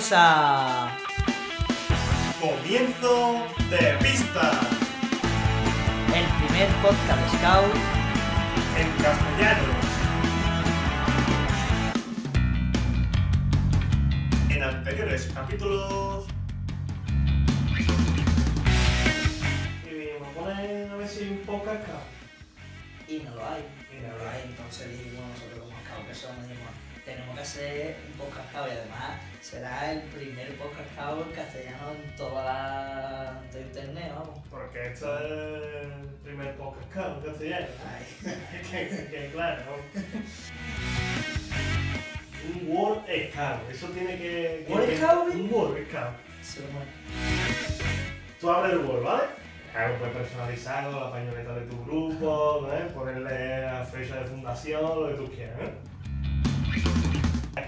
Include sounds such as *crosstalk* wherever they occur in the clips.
Bienvenidos a. Comienzo de pista El primer podcast Scout. en castellano. En anteriores capítulos. Y me ponen a ver si un poco acá. Y no lo hay. Y no lo hay. Entonces dijimos nosotros como Scout que somos, dijimos, tenemos que hacer un podcast Scout y además será el primer podcast Scout en castellano en toda la. de internet, vamos. Porque esto es el primer podcast acá en castellano. Ay. *laughs* que, que claro, ¿no? Un Word Scout, eso tiene que. ¿Word Scout? Un Word Scout. Sí, bueno. Tú abres el Word, ¿vale? Claro, puedes personalizarlo, la pañoleta de tu grupo, ¿no? ponerle la fecha de fundación, lo que tú quieras, ¿eh?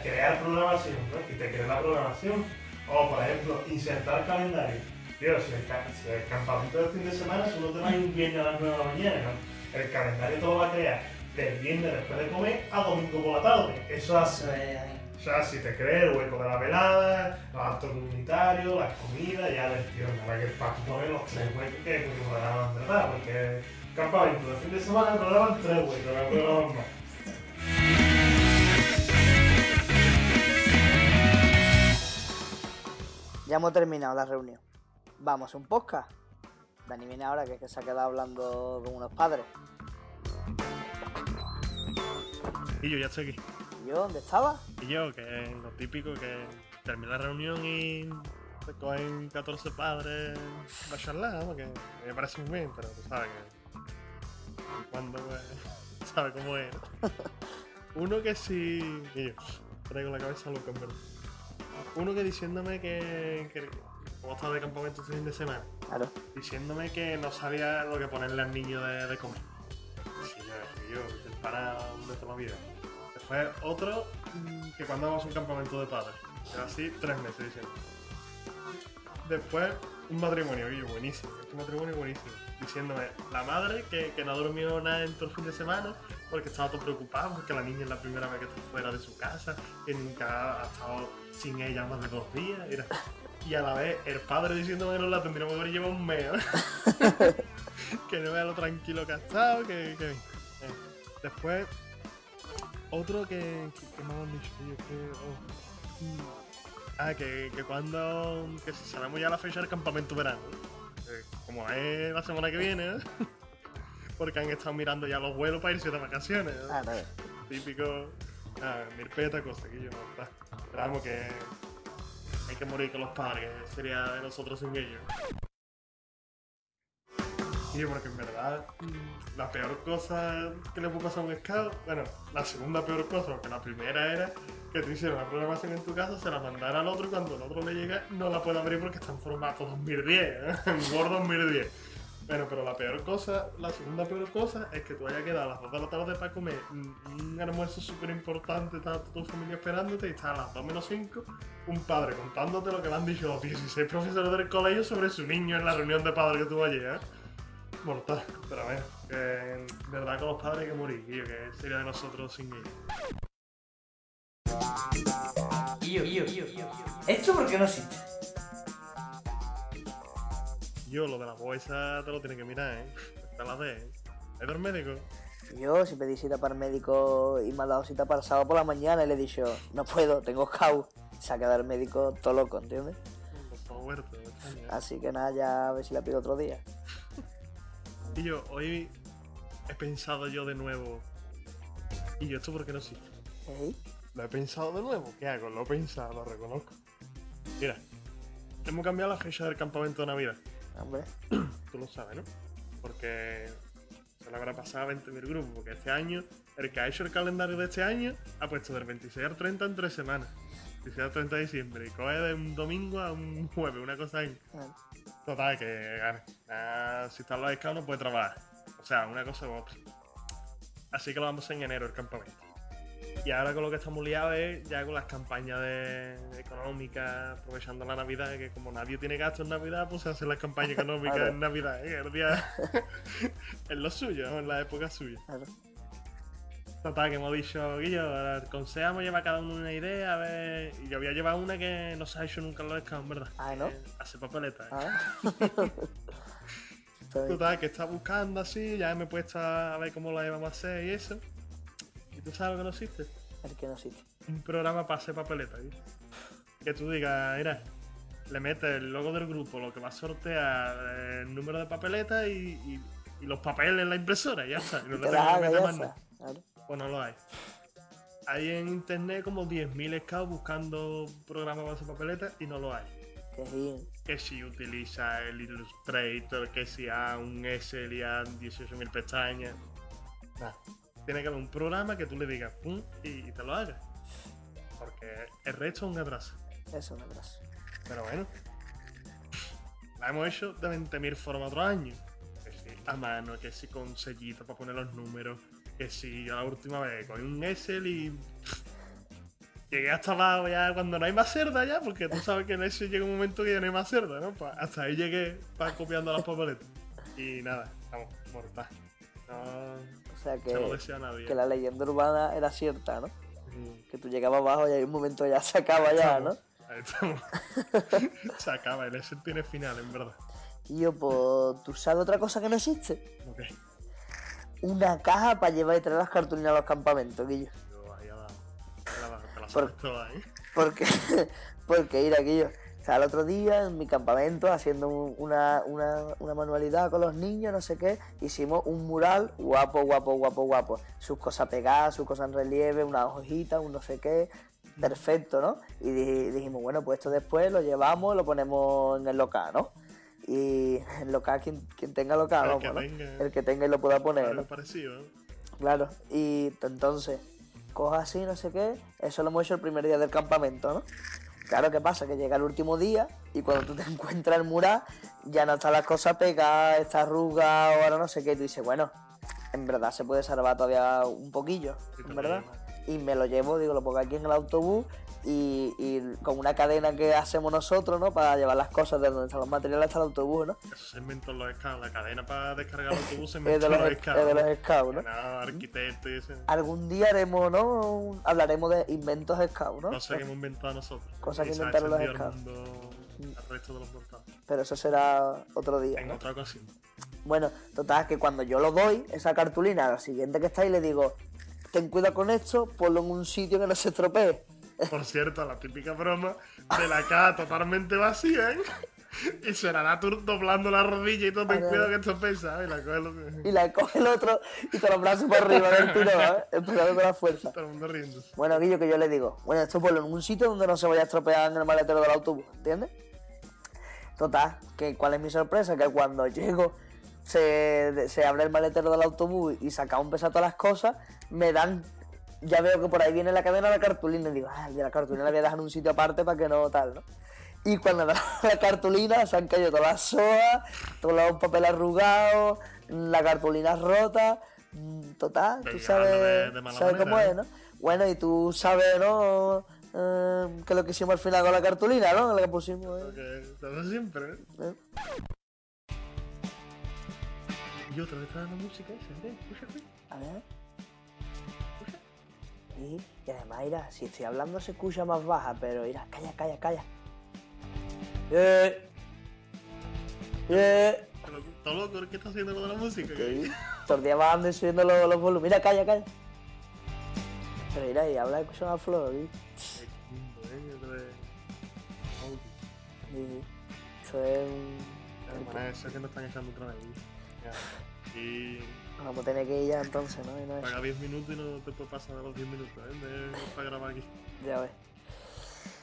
Crear programación, ¿no? Que te cree la programación. O, por ejemplo, insertar calendario. Tío, si el, si el campamento del fin de semana solo te va un viernes a las 9 de la mañana, ¿no? El calendario todo va a crear del viernes después de comer a domingo por la tarde. Eso es es ahí. O sea, si te crees el hueco de la velada, los actos comunitarios, las comidas, ya les tío, nada que poner los tres huecos que que programan, ¿verdad? Porque campamento de fin de semana programan tres huecos, no programan más. *laughs* Ya hemos terminado la reunión. Vamos un podcast. Dani viene ahora que, es que se ha quedado hablando con unos padres. Y yo ya estoy aquí. ¿Y yo dónde estaba? Y yo, que es lo típico que termina la reunión y te cogen 14 padres a charlar, ¿no? que me parece muy bien, pero tú sabes que cuando pues, *laughs* sabes cómo es. ¿no? *laughs* Uno que sí. Y yo, traigo la cabeza loca, en verdad. Uno que diciéndome que, que como estaba de campamento este fin de semana, Claro. diciéndome que no sabía lo que ponerle al niño de, de comer. Sí, yo, yo, el pana de toda la vida. Después otro mm, que cuando vamos a un campamento de padres. Era así tres meses diciendo. Después un matrimonio, yo, buenísimo, este matrimonio buenísimo. Diciéndome, la madre que, que no durmió nada en todo el fin de semana porque estaba todo preocupado porque la niña es la primera vez que está fuera de su casa, que nunca ha estado sin ella más de dos días. Y a la vez el padre diciéndome que no la tendríamos que haber llevado un mes. *laughs* que no vea lo tranquilo que ha estado, que... que- eh. Después, otro que, que, que me han dicho, tío, que... oh. Ah, que, que cuando... que si sabemos ya la fecha del campamento verano. como es la semana que viene, ¿eh? *laughs* porque han estado mirando ya los vuelos para irse de vacaciones. ¿no? Claro. típico. Ah, mil peta cosa que yo no está. Pero vamos que hay que morir con los padres, sería de nosotros sin ellos. Sí, porque en verdad mm, la peor cosa que le puede pasar a un scout, bueno, la segunda peor cosa, porque la primera era que te hicieron la programación en tu casa, se la mandara al otro y cuando el otro le llega no la puede abrir porque está en formato 2010, ¿eh? en Word 2010. Bueno, pero la peor cosa, la segunda peor cosa es que tú hayas quedado a las 2 de la tarde para comer un, almuerzo súper importante, está toda tu familia esperándote y está a las 2 menos 5 un padre contándote lo que le han dicho los 16 profesores del colegio sobre su niño en la reunión de padres que tuvo ayer, ¿eh? Mortal, pero a ver, que en verdad con los padres hay que morir, yo, que sería de nosotros sin ellos. Yo, yo, yo. ¿Esto por qué no existe? Yo, lo de la bolsa te lo tienes que mirar, ¿eh? Te la de, ¿eh? ¿Es del médico? Yo, si pedí cita para el médico y me ha dado cita para el sábado por la mañana, y le he dicho, no puedo, tengo scout. Se ha quedado el médico todo loco, ¿entiendes? ¿eh? Así que nada, ya a ver si la pido otro día. Y yo, hoy he pensado yo de nuevo. ¿Y yo esto por qué no? ¿Eh? Lo he pensado de nuevo. ¿Qué hago? Lo he pensado, lo reconozco. Mira, hemos cambiado la fecha del campamento de Navidad. Hombre, *clears throat* Tú lo sabes, ¿no? Porque se le habrá pasado a 20.000 grupos. Porque este año, el que ha hecho el calendario de este año, ha puesto del 26 al 30 en tres semanas. 26 al 30 de diciembre. Y coge de un domingo a un jueves, una cosa ahí. Total, que. Ah, si están los scouts no puede trabajar. O sea, una cosa u otra. Así que lo vamos en enero el campamento. Y ahora con lo que estamos liados es ya con las campañas de, de económicas, aprovechando la Navidad, que como nadie tiene gasto en Navidad, pues se hacen las campañas económicas *laughs* en Navidad, ¿eh? el día *laughs* *laughs* es lo suyo, en la época suya. Total, que hemos dicho, Guillo, el consejo hemos llevado cada uno una idea, a ver. Y yo había llevado una que no se ha hecho nunca en los scouts, ¿verdad? Ah, ¿no? Eh, hacer papeletas. Ah. *laughs* Está bien. Total, que está buscando así, ya me he puesto a ver cómo lo íbamos a hacer y eso. ¿Y tú sabes lo que no existe? El que no existe. Un programa para hacer papeletas, ¿viste? Que tú digas, mira, le metes el logo del grupo, lo que va a sortear, el número de papeletas y, y- y los papeles en la impresora, y ya está. Y no le tengo que meter más nada. Claro. Pues no lo hay. Hay en internet como 10.000 scouts buscando programas para hacer papeletas y no lo hay. Que sí. Que si utiliza el Illustrator, que si a un Excel y a 18.000 pestañas. Nada. Tiene que haber un programa que tú le digas pum y, y te lo haga. Porque el resto es un atraso. Eso es un abrazo. Pero bueno. La hemos hecho de 20.000 formas otro año. Que si a mano, que si con sellito para poner los números. Que si yo la última vez cogí un Excel y. Llegué hasta abajo ya cuando no hay más cerda ya, porque tú sabes que en Excel llega un momento que ya no hay más cerda, ¿no? Pues hasta ahí llegué para copiando las papeletas. Y nada, vamos, mortal. No O sea se lo que, deseo a nadie. que la leyenda urbana era cierta, ¿no? Mm, Que tú llegabas abajo y hay un momento ya se acaba ya, ¿no? Ahí estamos. *laughs* se acaba, el Excel tiene final, en verdad. Y yo, pues, ¿tú sabes otra cosa que no existe? Ok. Una caja para llevar y traer las cartulinas a los campamentos, Guillo. Yo ahí. Te la, la Por- toda, ¿eh? *laughs* Porque, *laughs* porque mira, Guillo, o sea, el otro día en mi campamento, haciendo un- una, una, una manualidad con los niños, no sé qué, hicimos un mural guapo, guapo, guapo, guapo. Sus cosas pegadas, sus cosas en relieve, unas hojitas, un no sé qué. Perfecto, ¿no? Y di- dijimos, bueno, pues esto después lo llevamos, lo ponemos en el local, ¿no? Y local, quien, quien tenga local, El vamos, que ¿no? tenga. El que tenga y lo pueda poner, Algo ¿no? parecido, ¿no? Claro, y entonces, coja así, no sé qué, eso lo hemos hecho el primer día del campamento, ¿no? Claro, ¿qué pasa? Que llega el último día y cuando tú te *laughs* encuentras el mural, ya no están las cosas pegadas, está arrugado, ahora no sé qué, y tú dices, bueno, en verdad se puede salvar todavía un poquillo, en verdad. Y me lo llevo, digo, lo pongo aquí en el autobús y, y con una cadena que hacemos nosotros, ¿no? Para llevar las cosas de donde están los materiales hasta el autobús, ¿no? Eso se inventó en los scouts. La cadena para descargar el *laughs* autobús se inventó de en los, los scouts. es de los scouts, ¿no? No, arquitecto y eso. Algún día haremos, ¿no? Hablaremos de inventos scouts, ¿no? Cosas que hemos inventado nosotros. Cosas que inventaron los al scouts. mundo al resto de los mortales. Pero eso será otro día. En ¿no? otra ocasión. Bueno, total, que cuando yo lo doy, esa cartulina, a la siguiente que está ahí, le digo, ten cuidado con esto, ponlo en un sitio que no se estropee. Por cierto, la típica broma de la caja totalmente vacía, ¿eh? Y será tú doblando la rodilla y todo, ten cuidado que esto pesa, ¿eh? Y la coge lo- Y la coge el otro y te los brazos por arriba del tirón, ¿eh? Empezando con la fuerza. todo el mundo riendo. Bueno, Guillo, que yo le digo, bueno, esto ponlo en un sitio donde no se vaya a estropear en el maletero del autobús, ¿entiendes? Total, que cuál es mi sorpresa, que cuando llego se, se abre el maletero del autobús y saca un peso todas las cosas, me dan, ya veo que por ahí viene la cadena de la cartulina y digo, ah, de la cartulina la voy a dejar en un sitio aparte para que no tal, ¿no? Y cuando dan *laughs* la cartulina se han caído todas las soas, todos los papeles arrugados, la cartulina rota, mm, total, tú sabes, de- de mala sabes cómo es, ¿no? Bueno, y tú sabes, ¿no? Eh, que lo que hicimos al final con la cartulina, ¿no? Lo que pusimos. ¿eh? Todo siempre, ¿eh? ¿Eh? Y otra vez está dando música ¿eh? Escucha. A ver. Y, y además, mira, si estoy hablando se escucha más baja, pero mira, calla, calla, calla. Eh. Eh. Todo loco- Todo ¿qué está haciendo con la música? Sí. Todos los días bajando y subiendo los, los volúmenes. Mira, calla, calla. Pero mira, y habla, escucha más flor, ¿eh? Esto es un... Hermana, eso que nos están echando otra vez. Y Vamos a tener que ir ya entonces, ¿no? Y no es... paga 10 minutos y no te puedes pasar de los 10 minutos, ¿eh? De, para grabar aquí. Ya ves.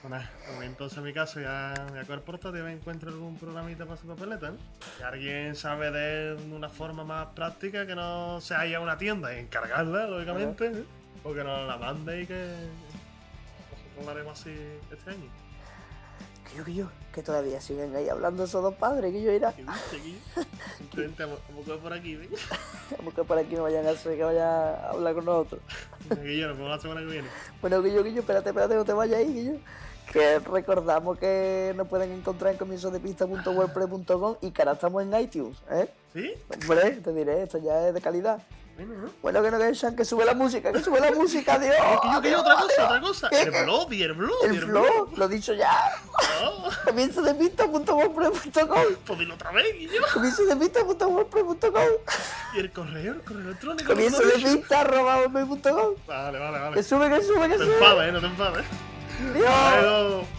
Bueno, pues entonces en mi caso ya voy a coger portátil me encuentro algún programita para hacer papeleta, ¿no? Si alguien sabe de una forma más práctica que no sea ir a una tienda y encargarla, lógicamente, ¿eh? o que nos la mande y que nosotros lo haremos así este año. Que yo, que todavía siguen ahí hablando esos dos padres, que yo irá. ¿Qué aquí? Simplemente vamos por aquí, ¿ves? Vamos que por aquí no vayan a hacer que vaya a hablar con nosotros. Aquí yo nos vemos la semana que viene. Bueno, Guillo, Guillo, espérate, espérate, no te vayas ahí, Guillo. Que recordamos que nos pueden encontrar en comienzodepista.wordpress.com y que ahora estamos en iTunes, ¿eh? ¿Sí? Hombre, te diré, esto ya es de calidad. Bueno, ¿no? Que no que Sean, que sube la música, que sube la música, *laughs* Dios. Que yo, que yo, otra cosa, otra cosa. El Bloody, el Bloody, El flow, lo he dicho ya. Comienzo de pista.wordpress.com pues dilo otra vez, Guillo. Comienzo de pista.wordpress.com Y el correo, el correo electrónico. Comienzo ¿no de pista com. Vale, vale, Que vale. sube, que sube, que Te sube. enfades, eh, no te enfades. Dios.